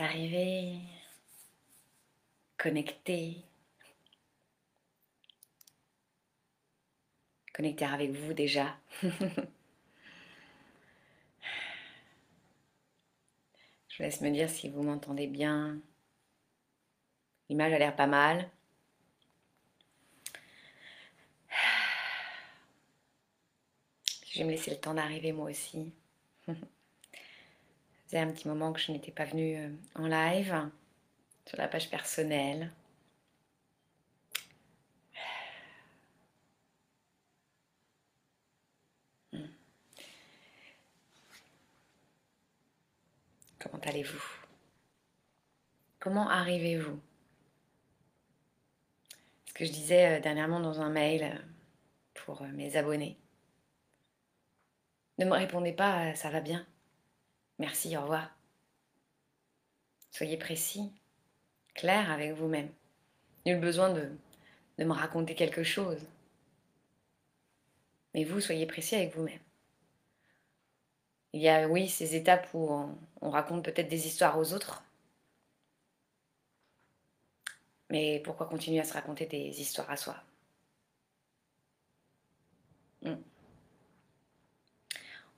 arriver, connecter, connecter avec vous déjà. Je laisse me dire si vous m'entendez bien. L'image a l'air pas mal. Je vais me laisser le temps d'arriver moi aussi. Un petit moment que je n'étais pas venue euh, en live sur la page personnelle. Comment allez-vous? Comment arrivez-vous? Ce que je disais euh, dernièrement dans un mail euh, pour mes abonnés. Ne me répondez pas, ça va bien. Merci, au revoir. Soyez précis, clair avec vous-même. Nul besoin de, de me raconter quelque chose. Mais vous, soyez précis avec vous-même. Il y a, oui, ces étapes où on, on raconte peut-être des histoires aux autres. Mais pourquoi continuer à se raconter des histoires à soi? Hmm.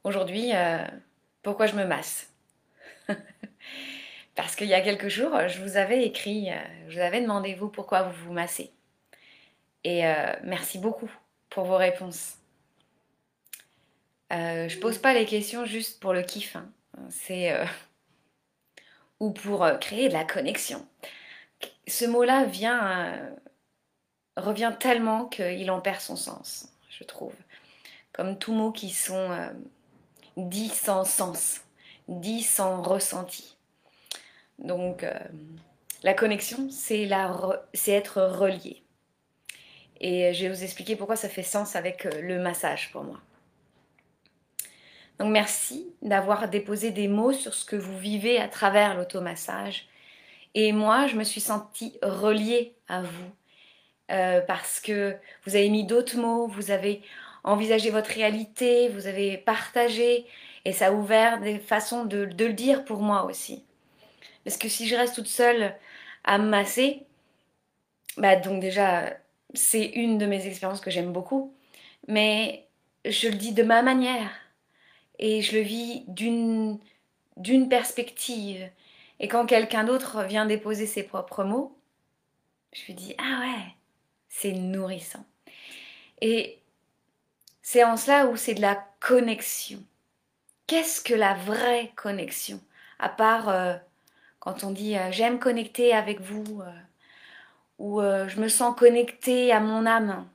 Aujourd'hui, euh, pourquoi je me masse Parce qu'il y a quelques jours, je vous avais écrit, euh, je vous avais demandé vous pourquoi vous vous massez. Et euh, merci beaucoup pour vos réponses. Euh, je pose pas les questions juste pour le kiff, hein. c'est euh, ou pour créer de la connexion. Ce mot-là vient revient tellement qu'il en perd son sens, je trouve. Comme tous mots qui sont dits sans sens, dits sans ressenti. Donc, euh, la connexion, c'est c'est être relié. Et je vais vous expliquer pourquoi ça fait sens avec euh, le massage pour moi. Donc merci d'avoir déposé des mots sur ce que vous vivez à travers l'automassage. Et moi, je me suis sentie reliée à vous euh, parce que vous avez mis d'autres mots, vous avez envisagé votre réalité, vous avez partagé et ça a ouvert des façons de, de le dire pour moi aussi. Parce que si je reste toute seule à me masser, bah donc déjà, c'est une de mes expériences que j'aime beaucoup, mais je le dis de ma manière et je le vis d'une d'une perspective. Et quand quelqu'un d'autre vient déposer ses propres mots, je lui dis ah ouais, c'est nourrissant. Et c'est en cela où c'est de la connexion. Qu'est-ce que la vraie connexion? À part euh, quand on dit euh, j'aime connecter avec vous euh, ou je me sens connecté à mon âme.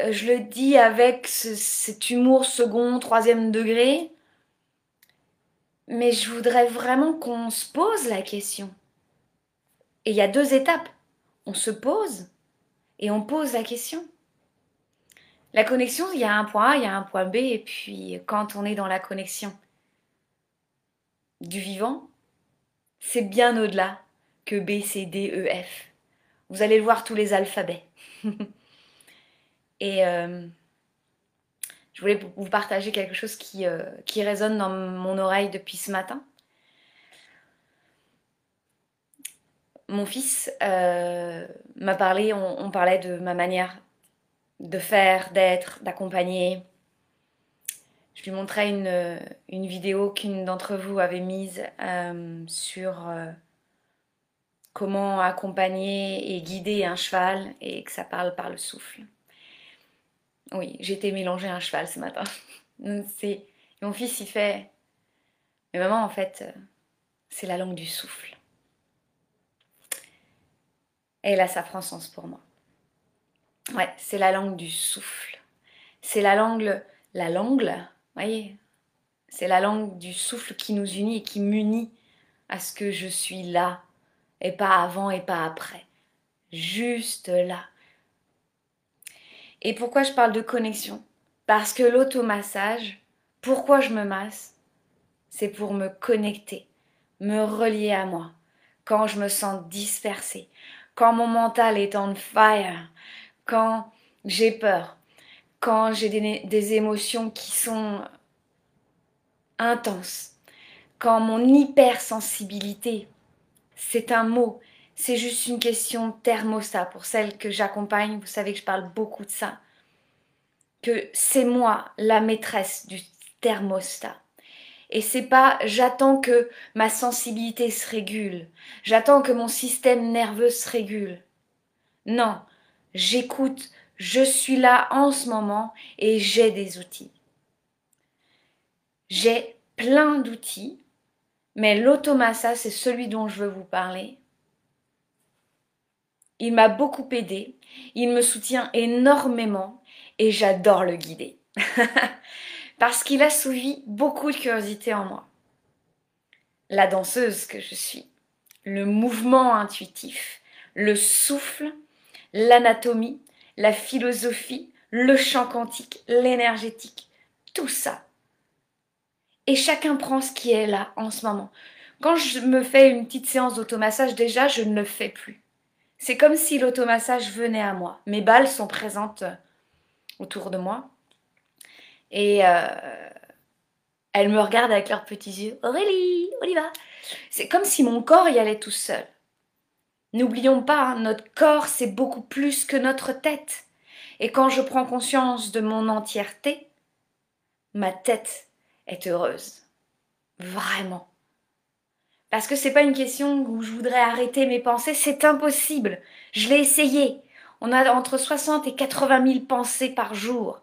Je le dis avec ce- cet humour second, troisième degré, mais je voudrais vraiment qu'on se pose la question. Et il y a deux étapes. On se pose et on pose la question. La connexion, il y a un point A, il y a un point B, et puis quand on est dans la connexion du vivant, c'est bien au-delà que B, C, D, E, F. Vous allez le voir tous les alphabets. et euh, je voulais vous partager quelque chose qui, euh, qui résonne dans mon oreille depuis ce matin. Mon fils euh, m'a parlé, on parlait de ma manière de faire, d'être, d'accompagner. Je lui montrais une, vidéo qu'une d'entre vous avait mise euh, sur euh, comment accompagner et guider un cheval et que ça parle par le souffle. Oui, j'étais mélanger un cheval ce matin. C'est mon fils il fait mais maman en fait euh, c'est la langue du souffle. Et là ça prend sens pour moi. Ouais, c'est la langue du souffle. C'est la langue la langue, voyez, c'est la langue du souffle qui nous unit et qui m'unit à ce que je suis là et pas avant et pas après. Juste là. Et pourquoi je parle de connexion? Parce que l'automassage, pourquoi je me masse? C'est pour me connecter, me relier à moi. Quand je me sens dispersée, quand mon mental est on fire, quand j'ai peur, quand j'ai des, émotions qui sont intenses, quand mon hypersensibilité, c'est un mot, c'est juste une question thermostat. Pour celles que j'accompagne, vous savez que je parle beaucoup de ça. Que c'est moi la maîtresse du thermostat. Et c'est pas j'attends que ma sensibilité se régule, j'attends que mon système nerveux se régule. Non, j'écoute, je suis là en ce moment et j'ai des outils. J'ai plein d'outils, mais l'automassa, c'est celui dont je veux vous parler. Il m'a beaucoup aidé, il me soutient énormément et j'adore le guider. Parce qu'il a souvi beaucoup de curiosité en moi. La danseuse que je suis, le mouvement intuitif, le souffle, l'anatomie, la philosophie, le chant quantique, l'énergétique, tout ça. Et chacun prend ce qui est là en ce moment. Quand je me fais une petite séance d'automassage, déjà, je ne le fais plus. C'est comme si l'automassage venait à moi. Mes balles sont présentes euh, autour de moi. Et euh, elles me regardent avec leurs petits yeux. Aurélie, on y va. C'est comme si mon corps y allait tout seul. N'oublions pas, hein, notre corps, c'est beaucoup plus que notre tête. Et quand je prends conscience de mon entièreté, ma tête est heureuse. Vraiment. Parce que c'est pas une question où je voudrais arrêter mes pensées, c'est impossible. Je l'ai essayé. On a entre 60 et 80 000 pensées par jour.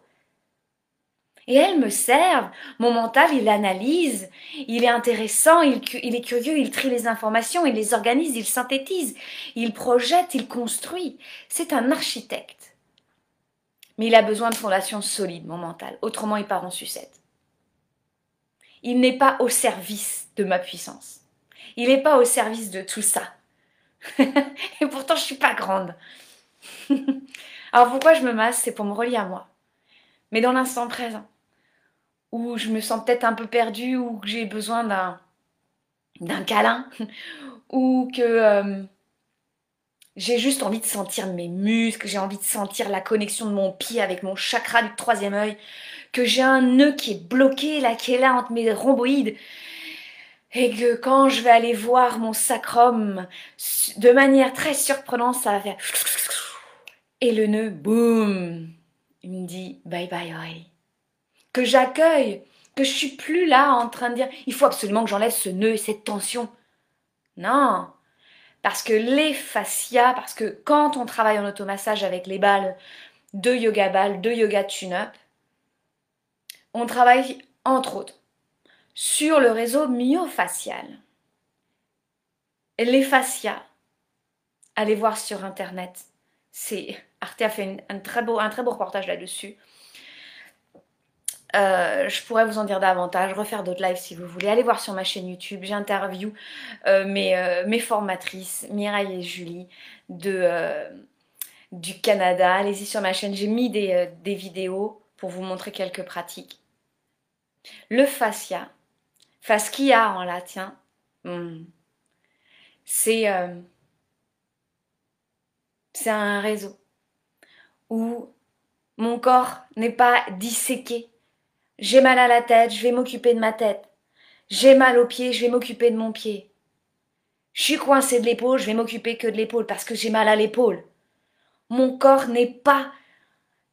Et elles me servent. Mon mental, il analyse, il est intéressant, il, est curieux, il trie les informations, il les organise, il synthétise, il projette, il construit. C'est un architecte. Mais il a besoin de fondations solides, mon mental. Autrement, il part en sucette. Il n'est pas au service de ma puissance. Il n'est pas au service de tout ça. Et pourtant, je suis pas grande. Alors pourquoi je me masse? C'est pour me relier à moi. Mais dans l'instant présent où je me sens peut-être un peu perdue, ou que j'ai besoin d'un, d'un câlin, ou que euh, j'ai juste envie de sentir mes muscles, j'ai envie de sentir la connexion de mon pied avec mon chakra du troisième œil, que j'ai un nœud qui est bloqué là, qui est là entre mes rhomboïdes, et que quand je vais aller voir mon sacrum, de manière très surprenante, ça va faire... Et le nœud, boum, il me dit bye bye que j'accueille, que je suis plus là en train de dire il faut absolument que j'enlève ce nœud et cette tension. Non, parce que les fascias, parce que quand on travaille en automassage avec les balles de yoga balles, de yoga tune-up, on travaille entre autres sur le réseau myofascial. Les fascias, allez voir sur internet. C'est Arte a fait un, très beau, un très beau reportage là-dessus. Euh, je pourrais vous en dire davantage, refaire d'autres lives si vous voulez. Allez voir sur ma chaîne YouTube, j'interview euh, euh, mes, formatrices, Mireille et Julie, du Canada. Allez-y sur ma chaîne, j'ai mis des, vidéos pour vous montrer quelques pratiques. Le fascia, fascia en latin, hmm, c'est un réseau où mon corps n'est pas disséqué j'ai mal à la tête, je vais m'occuper de ma tête. J'ai mal au pied, je vais m'occuper de mon pied. Je suis coincé de l'épaule, je vais m'occuper que de l'épaule parce que j'ai mal à l'épaule. Mon corps n'est pas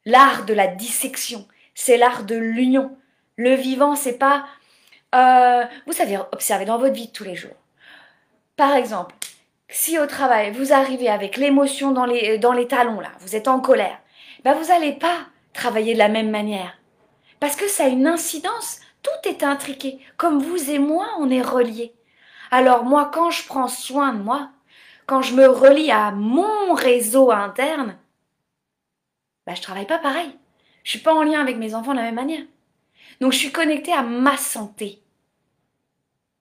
l'art de la dissection, c'est l'art de l'union. Le vivant, c'est pas. Euh, vous savez, observez dans votre vie de tous les jours. Par exemple, si au travail vous arrivez avec l'émotion dans les, dans les talons là, vous êtes en colère, ben vous n'allez pas travailler de la même manière. Parce que ça a une incidence. Tout est intriqué. Comme vous et moi, on est reliés. Alors moi, quand je prends soin de moi, quand je me relie à mon réseau interne, bah, je travaille pas pareil. Je suis pas en lien avec mes enfants de la même manière. Donc je suis connectée à ma santé.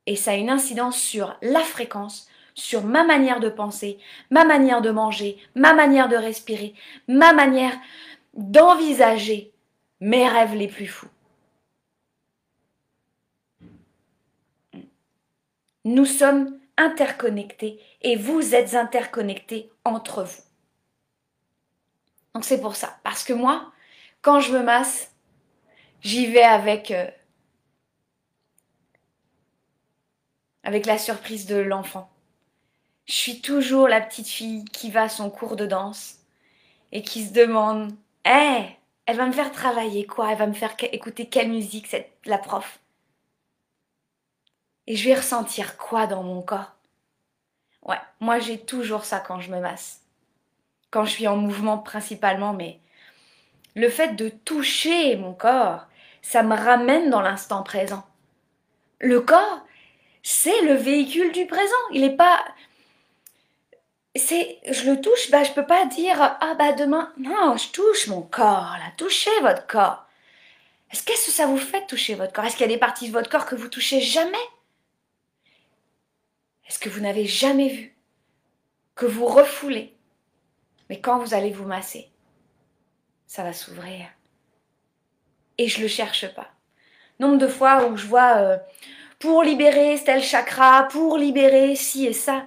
Et ça a une incidence sur la fréquence, sur ma manière de penser, ma manière de manger, ma manière de respirer, ma manière d'envisager mes rêves les plus fous. Nous sommes interconnectés et vous êtes interconnectés entre vous. Donc c'est pour ça. Parce que moi, quand je me masse, j'y vais avec euh, avec la surprise de l'enfant. Je suis toujours la petite fille qui va à son cours de danse et qui se demande Hé, elle va me faire travailler quoi Elle va me faire écouter quelle musique, cette, la prof Et je vais ressentir quoi dans mon corps? Ouais, moi j'ai toujours ça quand je me masse. Quand je suis en mouvement principalement, mais le fait de toucher mon corps, ça me ramène dans l'instant présent. Le corps, c'est le véhicule du présent. Il n'est pas. Je le touche, bah je peux pas dire ah bah demain. Non, je touche mon corps là. Touchez votre corps. Est-ce que ça vous fait de toucher votre corps? Est-ce qu'il y a des parties de votre corps que vous touchez jamais? Est-ce que vous n'avez jamais vu que vous refoulez? Mais quand vous allez vous masser, ça va s'ouvrir. Et je le cherche pas. Nombre de fois où je vois euh, pour libérer tel chakra, pour libérer ci et ça.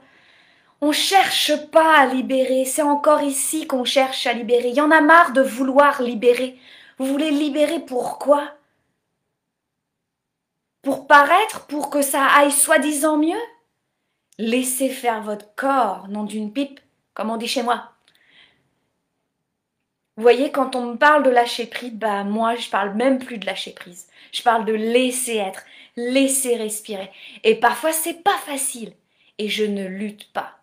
On cherche pas à libérer, c'est encore ici qu'on cherche à libérer. Il y en a marre de vouloir libérer. Vous voulez libérer pourquoi Pour paraître, pour que ça aille soi-disant mieux? Laissez faire votre corps, non d'une pipe, comme on dit chez moi. Vous voyez, quand on me parle de lâcher prise, bah moi je parle même plus de lâcher prise. Je parle de laisser être laisser respirer. Et parfois, c'est pas facile. Et je ne lutte pas.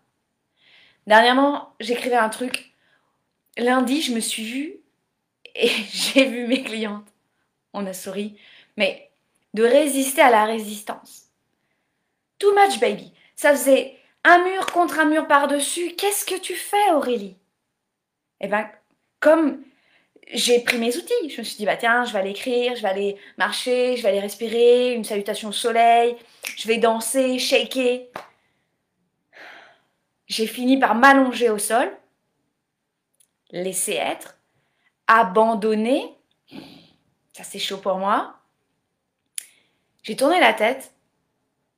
Dernièrement, j'écrivais un truc. Lundi, je me suis vue et j'ai vu mes clientes. On a souri. Mais de résister à la résistance. Too much, baby. Ça faisait un mur contre un mur par-dessus. Qu'est-ce que tu fais, Aurélie? Eh bien, comme j'ai pris mes outils. Je me suis dit, bah tiens, je vais aller écrire, je vais aller marcher, je vais aller respirer, une salutation au soleil, je vais danser, shaker. J'ai fini par m'allonger au sol, laisser être, abandonner. Ça c'est chaud pour moi. J'ai tourné la tête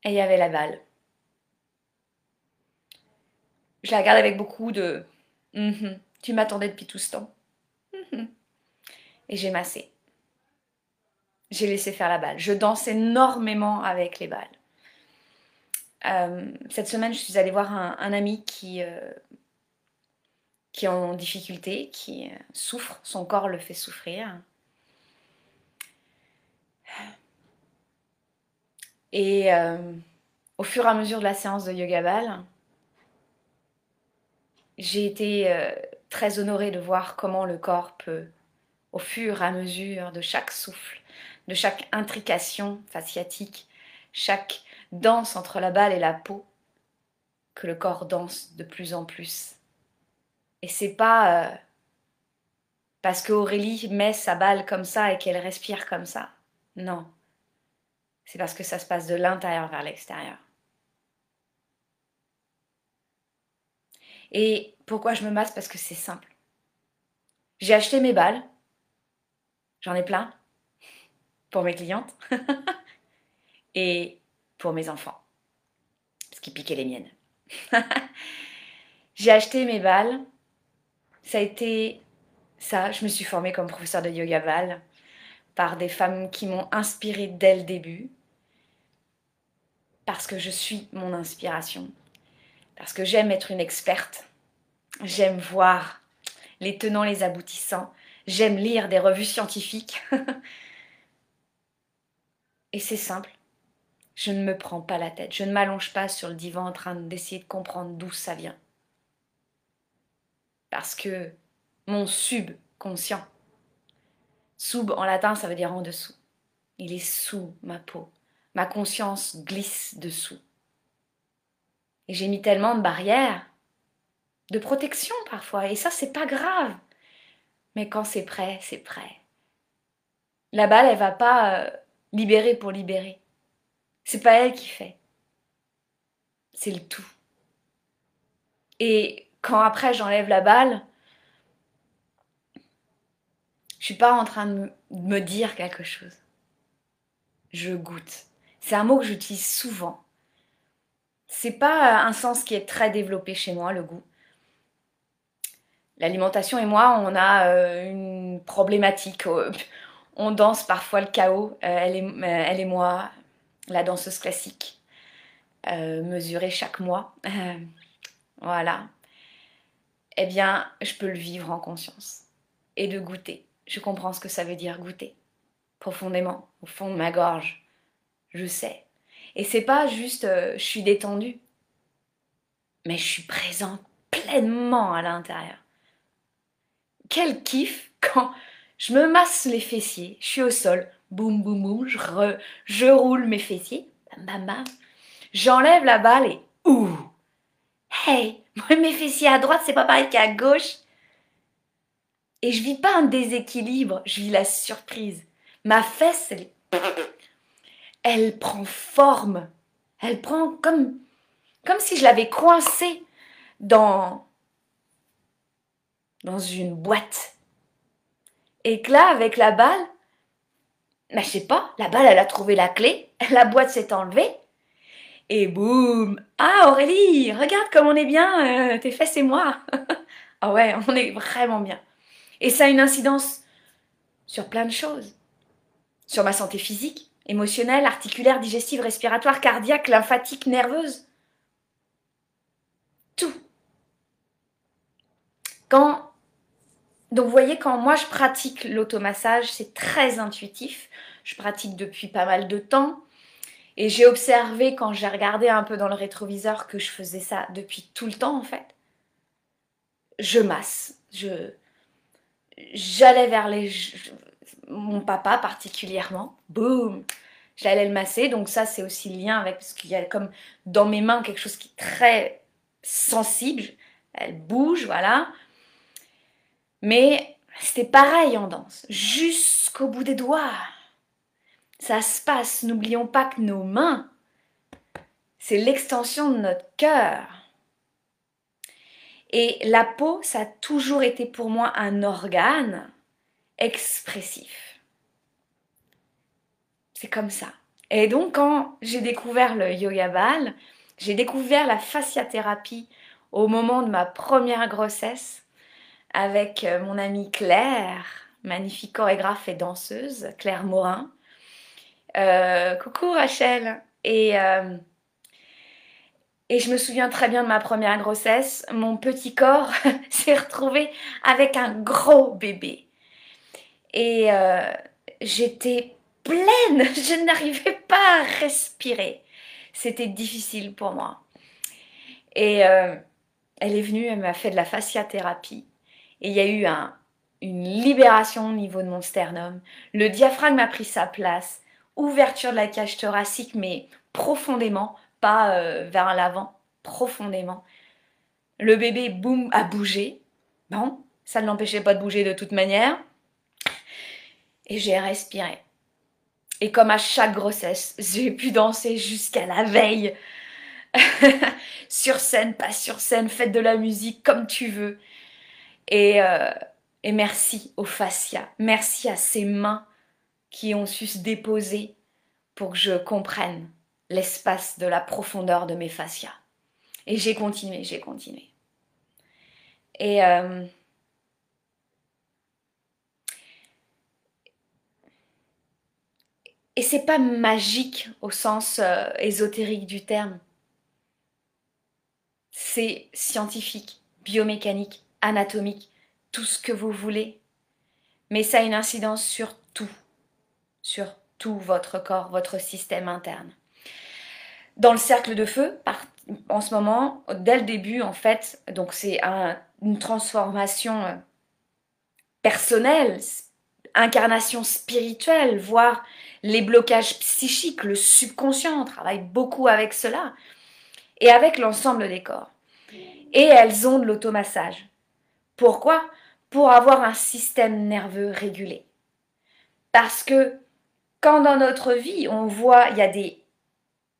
et il y avait la balle. Je la regarde avec beaucoup de mm-hmm, Tu m'attendais depuis tout ce temps. Mm-hmm et j'ai massé. J'ai laissé faire la balle. Je danse énormément avec les balles. Euh, cette semaine, je suis allée voir un, ami qui, euh, qui est en difficulté, qui souffre, son corps le fait souffrir. Et euh, au fur et à mesure de la séance de yoga ball, j'ai été très honorée de voir comment le corps peut au fur et à mesure de chaque souffle, de chaque intrication fasciatique, chaque danse entre la balle et la peau, que le corps danse de plus en plus. Et c'est pas euh, parce que Aurélie met sa balle comme ça et qu'elle respire comme ça. Non. C'est parce que ça se passe de l'intérieur vers l'extérieur. Et pourquoi je me masse Parce que c'est simple. J'ai acheté mes balles, J'en ai plein pour mes clientes et pour mes enfants, ce qui piquait les miennes. J'ai acheté mes balles. Ça a été ça. Je me suis formée comme professeur de yoga ball par des femmes qui m'ont inspirée dès le début. Parce que je suis mon inspiration. Parce que j'aime être une experte. J'aime voir les tenants, les aboutissants. J'aime lire des revues scientifiques. Et c'est simple. Je ne me prends pas la tête. Je ne m'allonge pas sur le divan en train d'essayer de comprendre d'où ça vient. Parce que mon subconscient, sub en latin, ça veut dire en dessous. Il est sous ma peau. Ma conscience glisse dessous. Et j'ai mis tellement de barrières, de protection parfois. Et ça, c'est pas grave. Mais quand c'est prêt, c'est prêt. La balle, elle va pas euh, libérer pour libérer. C'est pas elle qui fait. C'est le tout. Et quand après j'enlève la balle, je suis pas en train de me dire quelque chose. Je goûte. C'est un mot que j'utilise souvent. C'est pas un sens qui est très développé chez moi, le goût. L'alimentation et moi, on a euh, une problématique. Euh, on danse parfois le chaos, elle, et, elle, et, moi, la danseuse classique, mesurée chaque mois. voilà. Eh bien, je peux le vivre en conscience et de goûter. Je comprends ce que ça veut dire goûter. Profondément, au fond de ma gorge. Je sais. Et c'est pas juste je suis détendue mais je suis présente pleinement à l'intérieur. Quel kiff quand je me masse les fessiers, je suis au sol, boum boum boum, je, roule mes fessiers, bam bam bam, j'enlève la balle et ouh, hey, mes fessiers à droite c'est pas pareil qu'à gauche. Et je vis pas un déséquilibre, je vis la surprise. Ma fesse, elle, prend forme, elle prend comme comme si je l'avais coincé dans, dans une boîte. Et que là, avec la balle, bah, je sais pas, la balle, elle a trouvé la clé, la boîte s'est enlevée, et boum Ah Aurélie, regarde comme on est bien, euh, tes fesses et moi Ah ouais, on est vraiment bien. Et ça a une incidence sur plein de choses. Sur ma santé physique, émotionnelle, articulaire, digestive, respiratoire, cardiaque, lymphatique, nerveuse. Tout. Quand donc vous voyez, quand moi je pratique l'automassage, c'est très intuitif. Je pratique depuis pas mal de temps. Et j'ai observé quand j'ai regardé un peu dans le rétroviseur que je faisais ça depuis tout le temps en fait. Je masse. Je j'allais vers les mon papa particulièrement. Boum. J'allais le masser. Donc ça c'est aussi le lien avec parce qu'il y a comme dans mes mains quelque chose qui est très sensible, elle bouge, voilà. Mais c'était pareil en danse, jusqu'au bout des doigts. Ça se passe, n'oublions pas que nos mains, c'est l'extension de notre cœur. Et la peau, ça a toujours été pour moi un organe expressif. C'est comme ça. Et donc quand j'ai découvert le yoga ball, j'ai découvert la fasciathérapie au moment de ma première grossesse avec euh, mon amie Claire, magnifique chorégraphe et danseuse, Claire Morin. Euh, coucou Rachel. Et, euh, et je me souviens très bien de ma première grossesse. Mon petit corps s'est retrouvé avec un gros bébé. Et j'étais pleine, je n'arrivais pas à respirer c'était difficile pour moi. Et elle est venue, elle m'a fait de la fasciathérapie. Et il y a eu une libération au niveau de mon sternum. Le diaphragme a pris sa place. Ouverture de la cage thoracique, mais profondément, pas euh, vers l'avant, profondément. Le bébé, boum, a bougé. Bon, ça ne l'empêchait pas de bouger de toute manière. Et j'ai respiré. Et comme à chaque grossesse, j'ai pu danser jusqu'à la veille. sur scène, pas sur scène, faites de la musique comme tu veux. Et, euh, et merci au fascia. Merci à ces mains qui ont su se déposer pour que je comprenne l'espace de la profondeur de mes fascias. Et j'ai continué, j'ai continué. Et euh, c'est pas magique au sens euh, ésotérique du terme. C'est scientifique, biomécanique, anatomique, tout ce que vous voulez. Mais ça a une incidence sur tout, sur tout votre corps, votre système interne. Dans le cercle de feu, en ce moment, dès le début, en fait, donc c'est une transformation euh, personnelle, incarnation spirituelle, voire les blocages psychiques, le subconscient, on travaille beaucoup avec cela, et avec l'ensemble des corps. Et elles ont de l'automassage. Pourquoi? Pour avoir un système nerveux régulé. Parce que quand dans notre vie, on voit, il y a des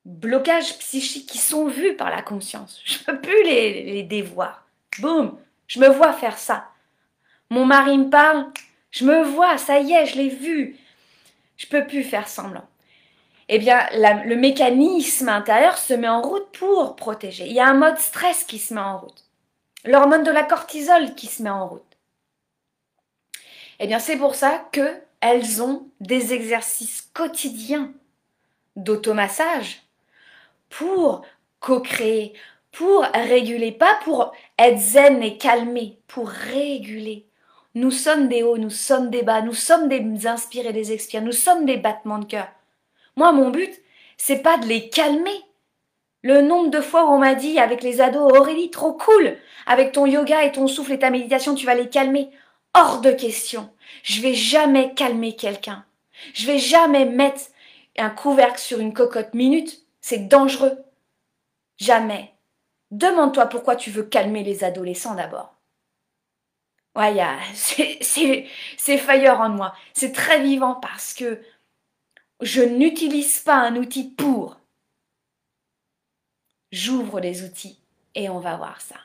blocages psychiques qui sont vus par la conscience, je ne peux plus les, dévoir. Boum, je me vois faire ça. Mon mari me parle, je me vois, ça y est, je l'ai vu. Je peux plus faire semblant. Eh bien, le mécanisme intérieur se met en route pour protéger. Il y a un mode stress qui se met en route. L'hormone de la cortisol qui se met en route. Eh bien, c'est pour ça que elles ont des exercices quotidiens d'automassage pour co-créer, pour réguler, pas pour être zen et calmer, pour réguler. Nous sommes des hauts, nous sommes des bas, nous sommes des inspirés, des expires, nous sommes des battements de cœur. Moi, mon but, c'est pas de les calmer. Le nombre de fois où on m'a dit avec les ados, Aurélie, trop cool, avec ton yoga et ton souffle et ta méditation, tu vas les calmer. Hors de question. Je vais jamais calmer quelqu'un. Je vais jamais mettre un couvercle sur une cocotte minute. C'est dangereux. Jamais. Demande-toi pourquoi tu veux calmer les adolescents d'abord. Ouais, c'est fire en moi. C'est très vivant parce que je n'utilise pas un outil pour. J'ouvre les outils et on va voir ça.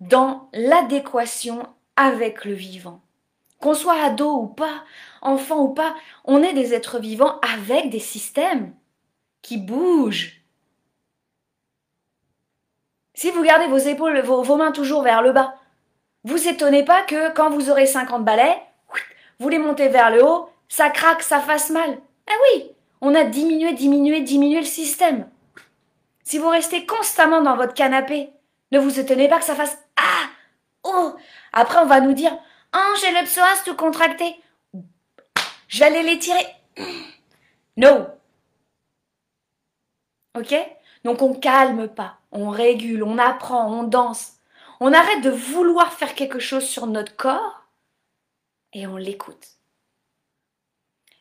Dans l'adéquation avec le vivant. Qu'on soit ado ou pas, enfant ou pas, on est des êtres vivants avec des systèmes qui bougent. Si vous gardez vos épaules, vos, mains toujours vers le bas, vous étonnez pas que quand vous aurez 50 balais, vous les montez vers le haut, ça craque, ça fasse mal. Ah oui, on a diminué, diminué, diminué le système. Si vous restez constamment dans votre canapé, ne vous étonnez pas que ça fasse Ah Oh Après, on va nous dire Oh, j'ai le psoas tout contracté. Je l'étirer. No. Ok? Donc on calme pas, on régule, on apprend, on danse. On arrête de vouloir faire quelque chose sur notre corps et on l'écoute.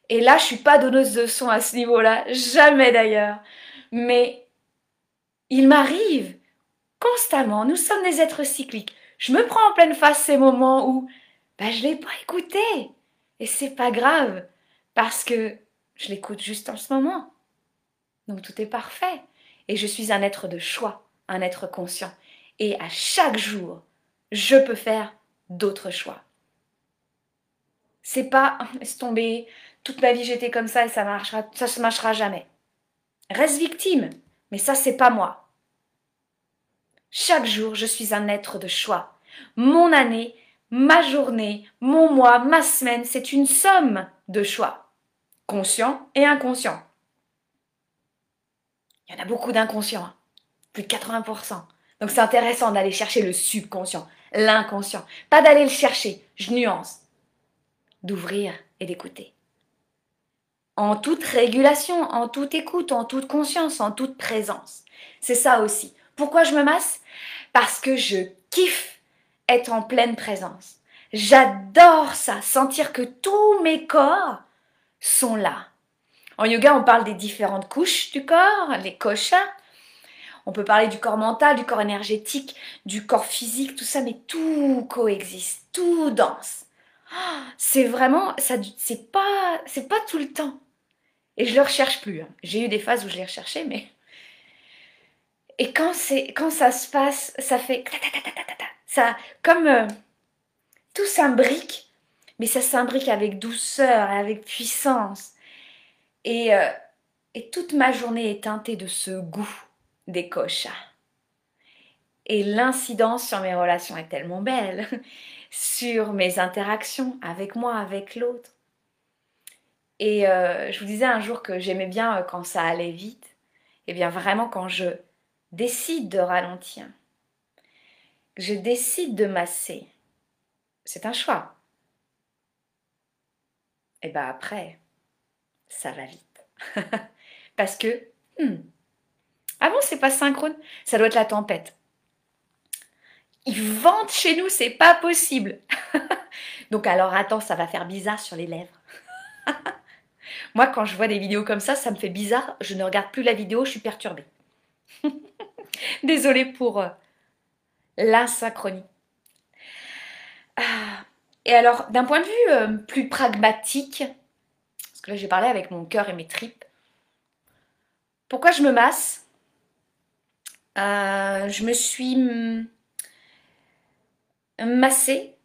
Et là, je suis pas donneuse de son à ce niveau-là, jamais d'ailleurs. Mais il m'arrive constamment, nous sommes des êtres cycliques. Je me prends en pleine face ces moments où ben, je l'ai pas écouté. Et c'est pas grave, parce que je l'écoute juste en ce moment. Donc tout est parfait. Et je suis un être de choix, un être conscient. Et à chaque jour, je peux faire d'autres choix. C'est pas laisse tomber, toute ma vie j'étais comme ça et ça marchera, ça se marchera jamais. Reste victime, mais ça c'est pas moi. Chaque jour, je suis un être de choix. Mon année, ma journée, mon mois, ma semaine, c'est une somme de choix, conscients et inconscients. Il y en a beaucoup d'inconscients, hein. plus de 80%. Donc c'est intéressant d'aller chercher le subconscient, l'inconscient. Pas d'aller le chercher, je nuance. D'ouvrir et d'écouter en toute régulation, en toute écoute, en toute conscience, en toute présence. C'est ça aussi. Pourquoi je me masse? Parce que je kiffe être en pleine présence. J'adore ça, sentir que tous mes corps sont là. En yoga, on parle des différentes couches du corps, les koshas. On peut parler du corps mental, du corps énergétique, du corps physique, tout ça, mais tout coexiste, tout danse. C'est vraiment, ça, c'est pas, c'est pas tout le temps. Et je le recherche plus. Hein. J'ai eu des phases où je l'ai recherché, mais. Et quand, c'est, quand ça se passe, ça fait. Ça, comme. Euh, tout s'imbrique, mais ça s'imbrique avec douceur et avec puissance. Et, euh, et toute ma journée est teintée de ce goût des kochas. Et l'incidence sur mes relations est tellement belle, sur mes interactions avec moi, avec l'autre. Et euh, je vous disais un jour que j'aimais bien euh, quand ça allait vite. Et eh bien vraiment quand je décide de ralentir, je décide de masser, c'est un choix. Et bien après, ça va vite. Parce que, hmm, bon, c'est pas synchrone, ça doit être la tempête. Ils vente chez nous, c'est pas possible. Donc alors attends, ça va faire bizarre sur les lèvres. Moi, quand je vois des vidéos comme ça, ça me fait bizarre. Je ne regarde plus la vidéo, je suis perturbée. Désolée pour euh, l'insynchronie. Ah, et alors, d'un point de vue euh, plus pragmatique, parce que là j'ai parlé avec mon cœur et mes tripes, pourquoi je me masse? Euh, Je me suis massée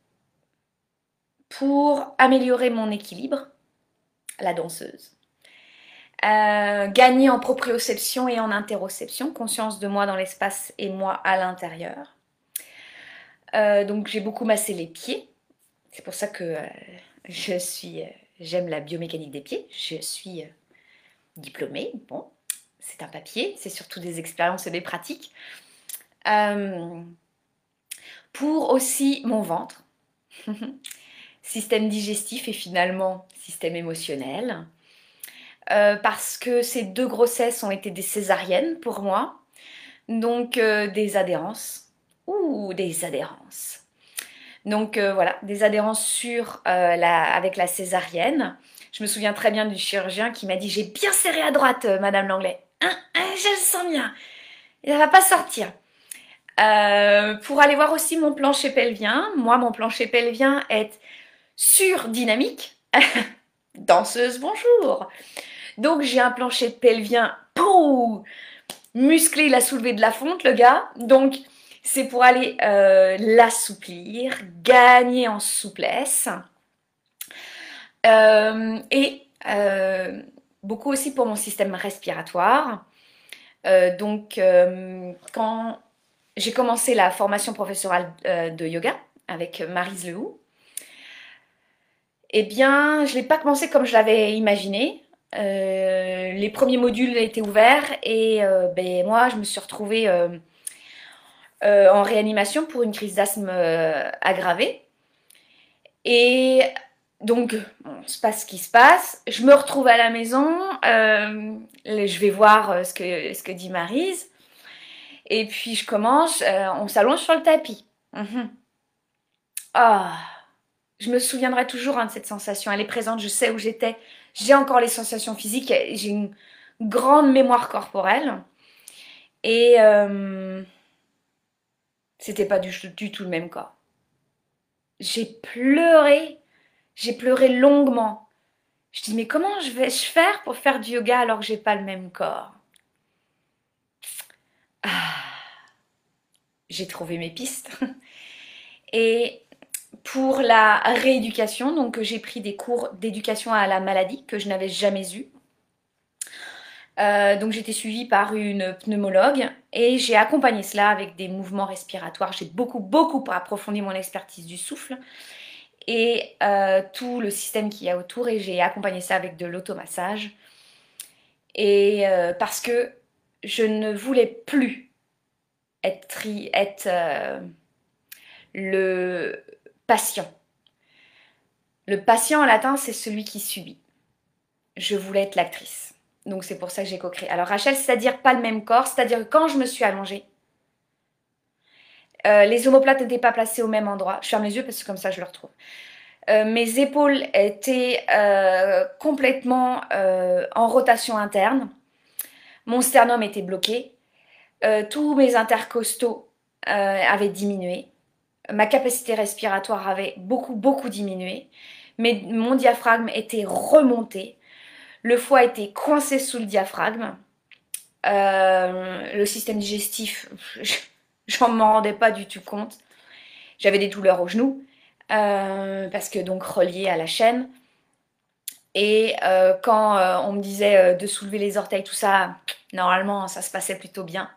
pour améliorer mon équilibre la danseuse. Euh, gagner en proprioception et en interoception, conscience de moi dans l'espace et moi à l'intérieur. Euh, donc j'ai beaucoup massé les pieds. C'est pour ça que euh, je suis, j'aime la biomécanique des pieds. Je suis diplômée. Bon, c'est un papier, c'est surtout des expériences et des pratiques. Pour aussi mon ventre, système digestif et finalement système émotionnel. parce que ces deux grossesses ont été des césariennes pour moi, donc des adhérences ou des adhérences. Donc euh, voilà, des adhérences euh, avec la césarienne. Je me souviens très bien du chirurgien qui m'a dit J'ai bien serré à droite, euh, Madame Langlais. Hein, hein, je le sens bien. Ne va pas sortir. Pour aller voir aussi mon plancher pelvien, moi, mon plancher pelvien est sur dynamique. Danseuse, bonjour. Donc j'ai un plancher pelvien pou, musclé, il a soulevé de la fonte, le gars. Donc c'est pour aller euh, l'assouplir, gagner en souplesse. Euh, et euh, beaucoup aussi pour mon système respiratoire. donc, quand j'ai commencé la formation professorale de yoga avec Marise Lehou, eh bien, je ne l'ai pas commencé comme je l'avais imaginé. les premiers modules étaient ouverts et ben, moi, je me suis retrouvée euh, en réanimation pour une crise d'asthme euh, aggravée. Et donc, bon, se passe ce qui se passe. Je me retrouve à la maison. Euh, je vais voir ce que, ce que dit Marise. Et puis, je commence. on s'allonge sur le tapis. Mhm. Ah, je me souviendrai toujours hein, de cette sensation. Elle est présente. Je sais où j'étais. J'ai encore les sensations physiques. J'ai une grande mémoire corporelle. Et c'était pas du, tout le même cas. J'ai pleuré, j'ai pleuré longuement. Je dis mais comment je vais faire pour faire du yoga alors que j'ai pas le même corps? Ah, J'ai trouvé mes pistes. Et pour la rééducation, donc j'ai pris des cours d'éducation à la maladie que je n'avais jamais eu euh, donc j'étais suivie par une pneumologue et j'ai accompagné cela avec des mouvements respiratoires. J'ai beaucoup beaucoup approfondi mon expertise du souffle et euh, tout le système qu'il y a autour et j'ai accompagné ça avec de l'automassage. Et euh, parce que je ne voulais plus être, être le patient. Le patient en latin, c'est celui qui subit. Je voulais être l'actrice. Donc c'est pour ça que j'ai co-créé. Alors Rachel, c'est-à-dire pas le même corps, c'est-à-dire que quand je me suis allongée, euh, les omoplates n'étaient pas placées au même endroit. Je ferme les yeux parce que comme ça je le retrouve. Euh, mes épaules étaient euh, complètement en rotation interne. Mon sternum était bloqué. tous mes intercostaux avaient diminué. Ma capacité respiratoire avait beaucoup, beaucoup diminué. Mais mon diaphragme était remonté. Le foie était coincé sous le diaphragme. Euh, le système digestif, j'en m'en rendais pas du tout compte. J'avais des douleurs aux genoux, euh, parce que donc relié à la chaîne. Et euh, quand on me disait de soulever les orteils, tout ça, normalement ça se passait plutôt bien.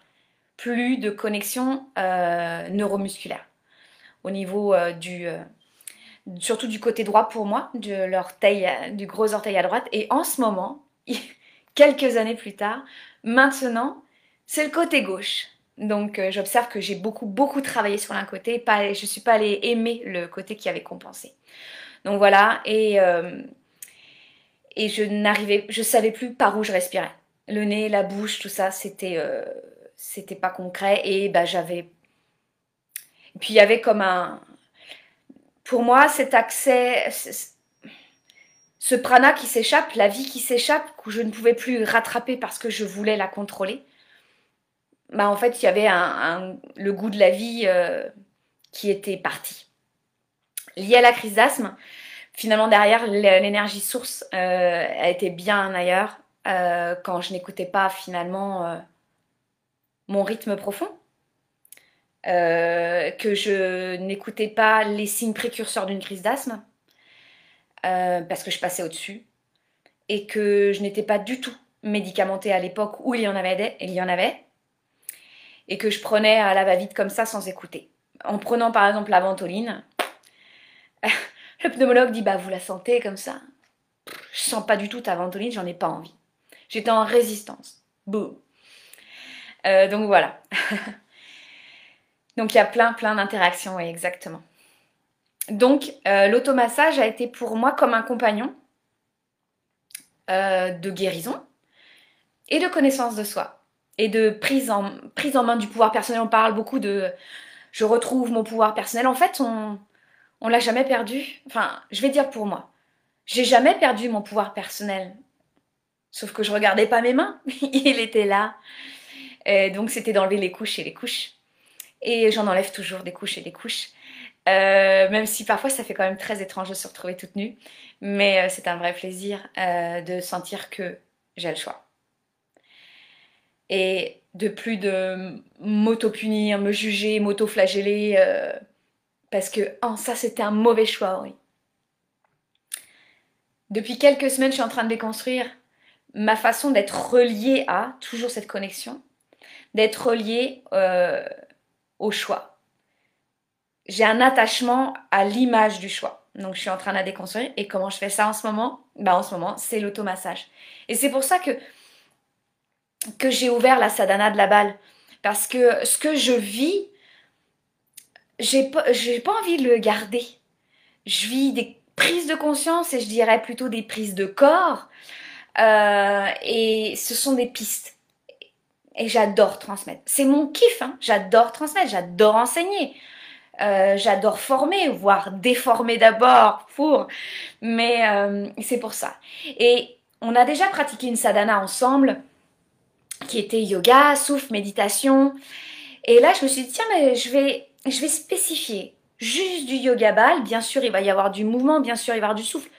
Plus de connexion neuromusculaire au niveau du, surtout du côté droit pour moi, de l'orteil, du gros orteil à droite. Et en ce moment, quelques années plus tard, maintenant, c'est le côté gauche. Donc euh, j'observe que j'ai beaucoup beaucoup travaillé sur l'un côté, je suis pas allée aimer le côté qui avait compensé. Donc voilà, et, euh, et je n'arrivais, je savais plus par où je respirais. Le nez, la bouche, tout ça, c'était euh, c'était pas concret et bah j'avais. Puis il y avait comme un, pour moi, cet accès, ce prana qui s'échappe, la vie qui s'échappe, que je ne pouvais plus rattraper parce que je voulais la contrôler, bah en fait, il y avait le goût de la vie euh, qui était parti. Lié à la crise d'asthme, finalement derrière, l'énergie source euh, a été bien ailleurs euh, quand je n'écoutais pas finalement mon rythme profond. Euh, que je n'écoutais pas les signes précurseurs d'une crise d'asthme, euh, parce que je passais au-dessus, et que je n'étais pas du tout médicamentée à l'époque où il y en avait, il y en avait, et que je prenais à la va-vite comme ça sans écouter. en prenant par exemple la ventoline, le pneumologue dit bah vous la sentez comme ça Je sens pas du tout ta ventoline, j'en ai pas envie. J'étais en résistance. Boum. Euh, donc voilà. donc il y a plein plein d'interactions, oui, exactement. Donc euh, l'automassage a été pour moi comme un compagnon euh, de guérison et de connaissance de soi et de prise en, prise en main du pouvoir personnel. On parle beaucoup de je retrouve mon pouvoir personnel. En fait, on on l'a jamais perdu. Enfin, je vais dire pour moi. J'ai jamais perdu mon pouvoir personnel. Sauf que je regardais pas mes mains. Il était là. donc c'était d'enlever les couches et les couches. Et j'en enlève toujours des couches et des couches. Euh, même si parfois ça fait quand même très étrange de se retrouver toute nue. Mais euh, c'est un vrai plaisir euh, de sentir que j'ai le choix. Et de plus de m'auto-punir, me juger, m'auto-flageller parce que ça, c'était un mauvais choix, oui. Depuis quelques semaines, je suis en train de déconstruire ma façon d'être reliée à, toujours cette connexion, d'être reliée euh, au choix. J'ai un attachement à l'image du choix. Donc je suis en train de la déconstruire. Et comment je fais ça en ce moment? Bah, En ce moment, c'est l'automassage. Et c'est pour ça que, que j'ai ouvert la sadhana de la balle. Parce que ce que je vis, j'ai pas, pas envie de le garder. Je vis des prises de conscience et je dirais plutôt des prises de corps. Euh, et ce sont des pistes. Et j'adore transmettre. C'est mon kiff, hein. j'adore transmettre, j'adore enseigner. Euh, j'adore former, voire déformer d'abord pour, mais euh, c'est pour ça. Et on a déjà pratiqué une sadhana ensemble, qui était yoga, souffle, méditation. Et là, je me suis dit, tiens, mais je vais je vais spécifier juste du yoga ball. Bien sûr, il va y avoir du mouvement, bien sûr, il va y avoir du souffle.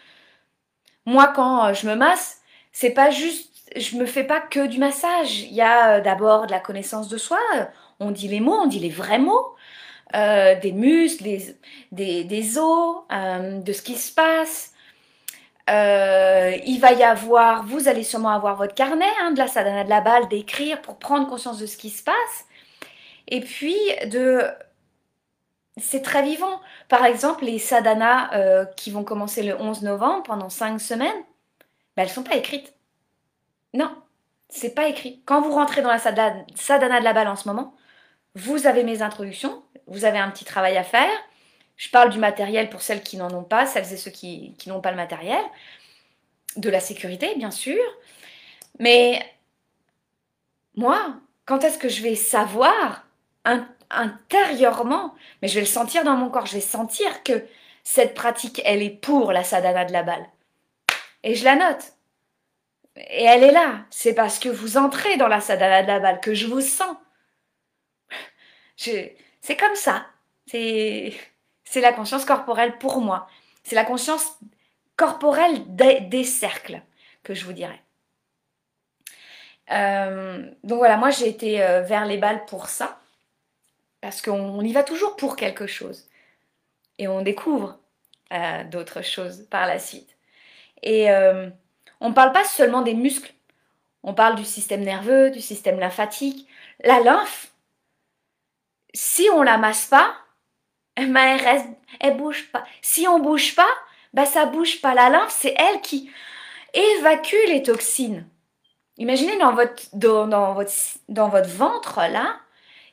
Moi, quand euh, je me masse, c'est pas juste, je me fais pas que du massage. Il y a euh, d'abord de la connaissance de soi. On dit les mots, on dit les vrais mots. Euh, des muscles, des, des, os, de ce qui se passe. il va y avoir, vous allez sûrement avoir votre carnet hein, de la sadhana de la balle, d'écrire pour prendre conscience de ce qui se passe. Et puis de c'est très vivant. Par exemple, les sadhanas euh, qui vont commencer le 11 novembre pendant 5 semaines, ben, elles ne sont pas écrites. Non, c'est pas écrit. Quand vous rentrez dans la sadhana, de la balle en ce moment, vous avez mes introductions, vous avez un petit travail à faire. Je parle du matériel pour celles qui n'en ont pas, celles et ceux qui, qui n'ont pas le matériel. De la sécurité, bien sûr. Mais moi, quand est-ce que je vais savoir un intérieurement, mais je vais le sentir dans mon corps, je vais sentir que cette pratique, elle est pour la sadhana de la balle. Et je la note. Et elle est là. C'est parce que vous entrez dans la sadhana de la balle que je vous sens. C'est comme ça. C'est la conscience corporelle pour moi. C'est la conscience corporelle des, cercles que je vous dirais. Euh, donc voilà, moi j'ai été euh, vers les balles pour ça. Parce qu'on y va toujours pour quelque chose. Et on découvre euh, d'autres choses par la suite. Et euh, on ne parle pas seulement des muscles. On parle du système nerveux, du système lymphatique. La lymphe, si on la masse pas, ben elle reste, elle bouge pas. Si on bouge pas, ben ça bouge pas. La lymphe, c'est elle qui évacue les toxines. Imaginez dans votre, dans votre, dans votre ventre, là,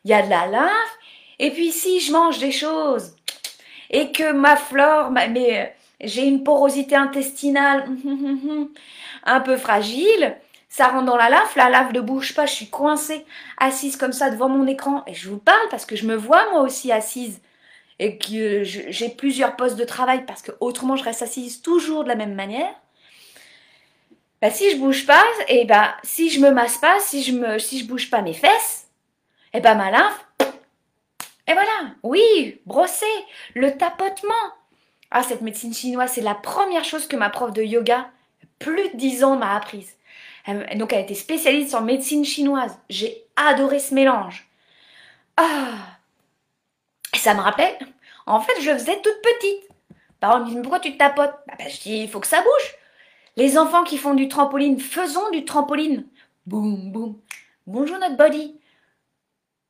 il y a de la lymphe. Et puis si je mange des choses et que ma flore, mais euh, j'ai une porosité intestinale un peu fragile, ça rentre dans la lave, la lave ne bouge pas, je suis coincée, assise comme ça devant mon écran et je vous parle parce que je me vois moi aussi assise et que j'ai plusieurs postes de travail parce que autrement je reste assise toujours de la même manière. Bah, si je bouge pas, et bah si je me masse pas, si je me si je bouge pas mes fesses, eh ben ma lymphe, et voilà, oui, brosser, le tapotement. Ah, cette médecine chinoise, c'est la première chose que ma prof de yoga, plus de 10 ans, m'a apprise. Donc, elle était spécialiste en médecine chinoise. J'ai adoré ce mélange. Ah Ça me rappelle, en fait, je faisais toute petite. Par exemple, me disent, pourquoi tu te tapotes? Bah, Je dis, il faut que ça bouge. Les enfants qui font du trampoline, faisons du trampoline. Boum, boum. Bonjour notre body.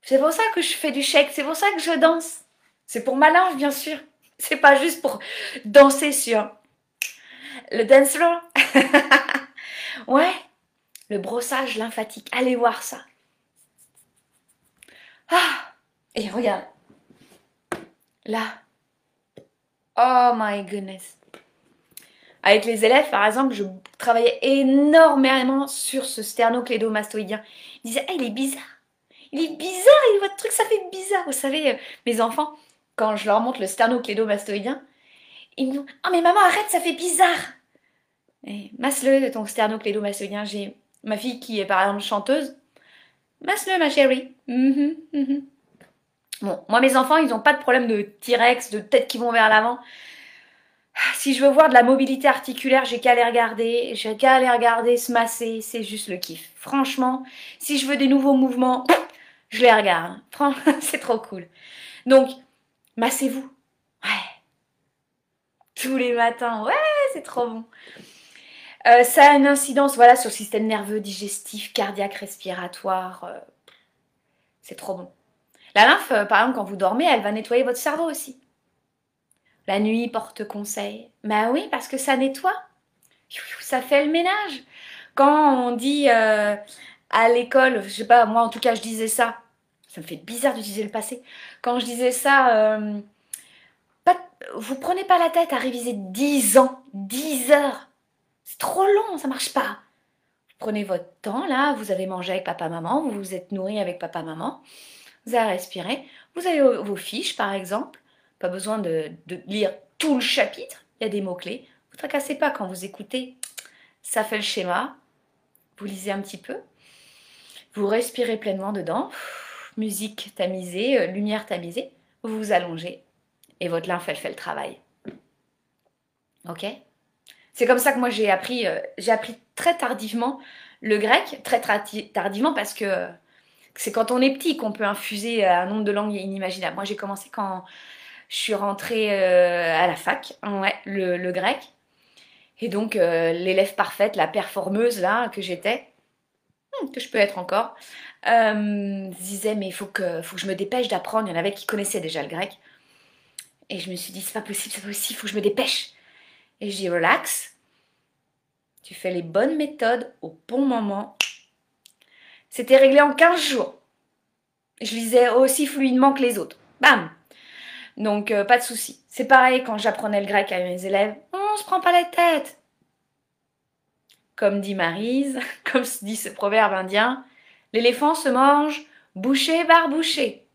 C'est pour ça que je fais du shake, c'est pour ça que je danse. C'est pour ma linge, bien sûr. C'est pas juste pour danser sur le dance floor. ouais, le brossage lymphatique. Allez voir ça. Ah, et regarde. Là. Oh my goodness. Avec les élèves, par exemple, je travaillais énormément sur ce sternoclédomastoïdien. Ils disaient, il est bizarre. Il est bizarre, et votre truc, ça fait bizarre. Vous savez, euh, mes enfants, quand je leur montre le sternoclédomastoïdien, ils me disent, oh mais maman, arrête, ça fait bizarre. masse-le de ton sternoclédomastoïdien. J'ai ma fille qui est par exemple chanteuse. Masse-le, ma chérie. Mhm, mhm. Bon, moi, mes enfants, ils n'ont pas de problème de T-Rex, de tête qui vont vers l'avant. Si je veux voir de la mobilité articulaire, j'ai qu'à les regarder, j'ai qu'à les regarder se masser, c'est juste le kiff. Franchement, si je veux des nouveaux mouvements, je les regarde. c'est trop cool. Donc, massez-vous. Ouais. Tous les matins, ouais, c'est trop bon. Euh, ça a une incidence voilà, sur le système nerveux, digestif, cardiaque, respiratoire. Euh, c'est trop bon. La lymphe, euh, par exemple, quand vous dormez, elle va nettoyer votre cerveau aussi. La nuit porte conseil. Bah oui, parce que ça nettoie. Ça fait le ménage. Quand on dit à l'école, je sais pas, moi en tout cas je disais ça. Ça me fait bizarre d'utiliser le passé. Quand je disais ça, euh, vous prenez pas la tête à réviser 10 ans, 10 heures. C'est trop long, ça marche pas. Vous prenez votre temps là, vous avez mangé avec papa maman, vous vous êtes nourri avec papa maman, vous avez respiré, vous avez vos fiches par exemple. Pas besoin de, lire tout le chapitre. Il y a des mots-clés. Vous tracassez pas quand vous écoutez. Ça fait le schéma. Vous lisez un petit peu. Vous respirez pleinement dedans. Musique tamisée, euh, lumière tamisée. Vous vous allongez. Et votre lymphe, elle fait le travail. Ok? C'est comme ça que moi j'ai appris, euh, j'ai appris très tardivement le grec, très tardivement parce que euh, c'est quand on est petit qu'on peut infuser un nombre de langues inimaginables. Moi j'ai commencé quand je suis rentrée euh, à la fac, ouais, le, grec. Et donc, euh, l'élève parfaite, la performeuse là que j'étais, hmm, que je peux être encore, euh, disait mais il faut que, faut que je me dépêche d'apprendre. Il y en avait qui connaissaient déjà le grec. Et je me suis dit, c'est pas possible, c'est pas possible, il faut que je me dépêche. Et je dis, relax, tu fais les bonnes méthodes au bon moment. C'était réglé en 15 jours. Je lisais aussi fluidement que les autres. Bam donc, euh, pas de souci. C'est pareil quand j'apprenais le grec à mes élèves. On se prend pas la tête. Comme dit Marise, comme dit ce proverbe indien, l'éléphant se mange bouché par bouché.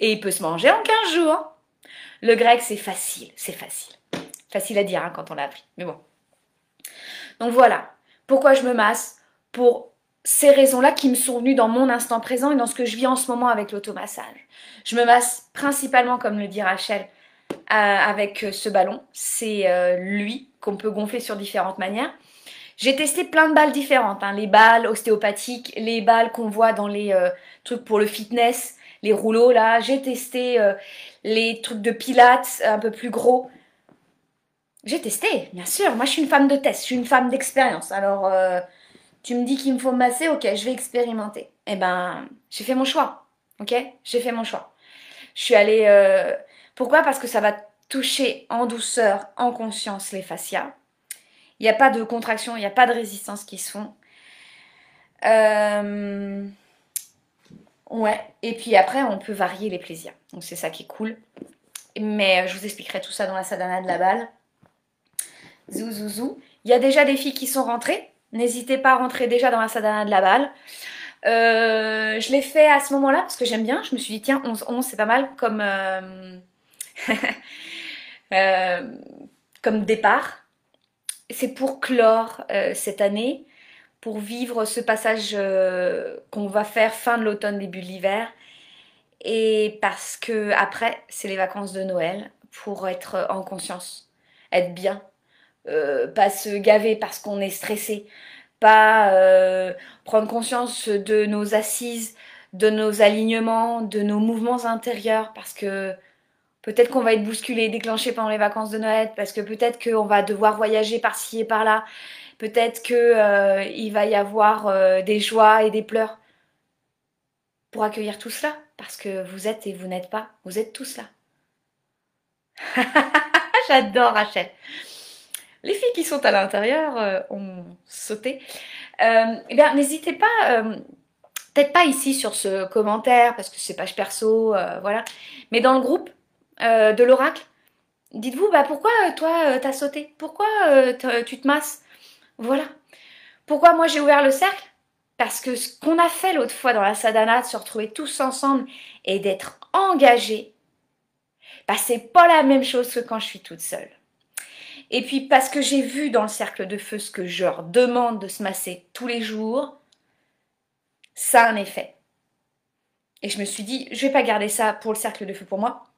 Et il peut se manger en 15 jours. Le grec, c'est facile, c'est facile. Facile à dire hein, quand on l'a appris. Mais bon. Donc voilà. Pourquoi je me masse? Pour ces raisons-là qui me sont venues dans mon instant présent et dans ce que je vis en ce moment avec l'automassage. Je me masse principalement, comme le dit Rachel, euh, avec euh, ce ballon. C'est euh, lui qu'on peut gonfler sur différentes manières. J'ai testé plein de balles différentes, hein. les balles ostéopathiques, les balles qu'on voit dans les trucs pour le fitness, les rouleaux là. J'ai testé les trucs de pilates un peu plus gros. J'ai testé, bien sûr. Moi, je suis une femme de test, je suis une femme d'expérience. Alors, tu me dis qu'il me faut masser, ok, je vais expérimenter. Eh ben, j'ai fait mon choix, ok? J'ai fait mon choix. Je suis allée... Euh, pourquoi? Parce que ça va toucher en douceur, en conscience les fascias. Il n'y a pas de contraction, il n'y a pas de résistance qui se font. Euh, ouais, et puis après, on peut varier les plaisirs. Donc c'est ça qui est cool. Mais je vous expliquerai tout ça dans la sadhana de la balle. Zou, zou, zou. Il y a déjà des filles qui sont rentrées. N'hésitez pas à rentrer déjà dans la sadhana de la balle. Euh, je l'ai fait à ce moment-là parce que j'aime bien. Je me suis dit, tiens, 11-11, c'est pas mal comme, euh, euh, comme départ. C'est pour clore cette année, pour vivre ce passage qu'on va faire fin de l'automne, début de l'hiver. Et parce que après, c'est les vacances de Noël pour être en conscience, être bien, euh, pas se gaver parce qu'on est stressé, pas euh, prendre conscience de nos assises, de nos alignements, de nos mouvements intérieurs, parce que peut-être qu'on va être bousculé, déclenché pendant les vacances de Noël, parce que peut-être qu'on va devoir voyager par-ci et par-là, peut-être qu'il euh, va y avoir des joies et des pleurs pour accueillir tout cela, parce que vous êtes et vous n'êtes pas, vous êtes tous là. J'adore Rachel. Les filles qui sont à l'intérieur euh, ont sauté. Euh, eh bien, n'hésitez pas, euh, peut-être pas ici sur ce commentaire parce que c'est page perso, voilà, mais dans le groupe de l'oracle, dites-vous, bah pourquoi toi t'as sauté? Pourquoi tu te masses? Voilà. Pourquoi moi j'ai ouvert le cercle? Parce que ce qu'on a fait l'autre fois dans la sadhana, de se retrouver tous ensemble et d'être engagés, bah c'est pas la même chose que quand je suis toute seule. Et puis parce que j'ai vu dans le cercle de feu ce que je leur demande de se masser tous les jours, ça a un effet. Et je me suis dit, je vais pas garder ça pour le cercle de feu pour moi.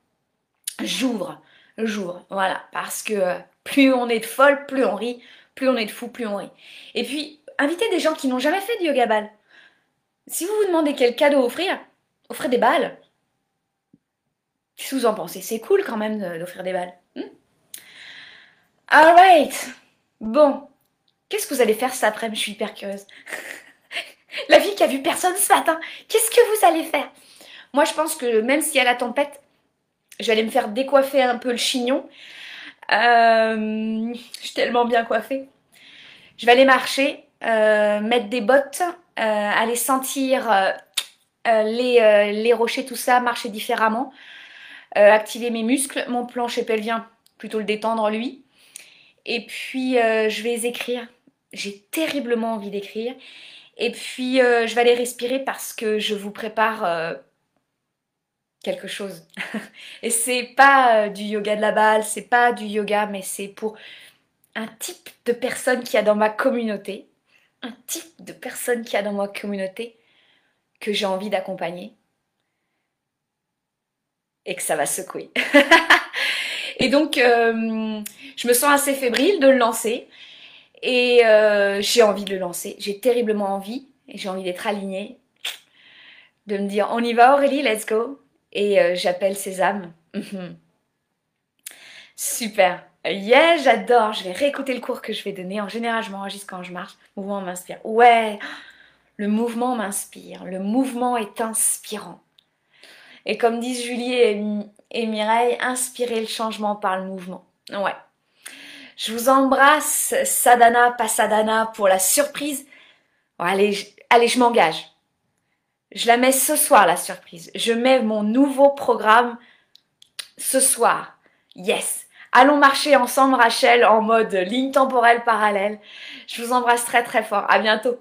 J'ouvre, j'ouvre, voilà. Parce que plus on est de folle, plus on rit, plus on est de fou, plus on rit. Et puis, invitez des gens qui n'ont jamais fait de yoga ball. Si vous vous demandez quel cadeau offrir, offrez des balles. Qu'est-ce que vous en pensez? C'est cool quand même d'offrir des balles. Hmm? Alright. Bon. Qu'est-ce que vous allez faire cet après-midi? Je suis hyper curieuse. la vie qui a vu personne ce matin. Qu'est-ce que vous allez faire? Moi, je pense que même s'il y a la tempête, je vais aller me faire décoiffer un peu le chignon. Euh, je suis tellement bien coiffée. Je vais aller marcher, euh, mettre des bottes, euh, aller sentir les, les, rochers, tout ça, marcher différemment, activer mes muscles, mon plancher pelvien, plutôt le détendre lui. Et puis, je vais écrire. J'ai terriblement envie d'écrire. Et puis, je vais aller respirer parce que je vous prépare quelque chose. Et c'est pas du yoga de la balle, c'est pas du yoga, mais c'est pour un type de personne qui a dans ma communauté. Un type de personne qui a dans ma communauté que j'ai envie d'accompagner. Et que ça va secouer. Et donc, euh, je me sens assez fébrile de le lancer. Et euh, j'ai envie de le lancer. J'ai terriblement envie. Et j'ai envie d'être alignée. De me dire, on y va Aurélie, let's go. Et euh, j'appelle ces âmes. Mhm. Super. Yeah, j'adore. Je vais réécouter le cours que je vais donner. En général, je m'enregistre quand je marche. Le mouvement m'inspire. Ouais, le mouvement m'inspire. Le mouvement est inspirant. Et comme disent Julie et, Mireille, inspirer le changement par le mouvement. Ouais. Je vous embrasse, Sadhana, pas Sadhana, pour la surprise. allez, allez, je m'engage. Je la mets ce soir, la surprise. Je mets mon nouveau programme ce soir. Yes. Allons marcher ensemble, Rachel, en mode ligne temporelle parallèle. Je vous embrasse très très fort. À bientôt.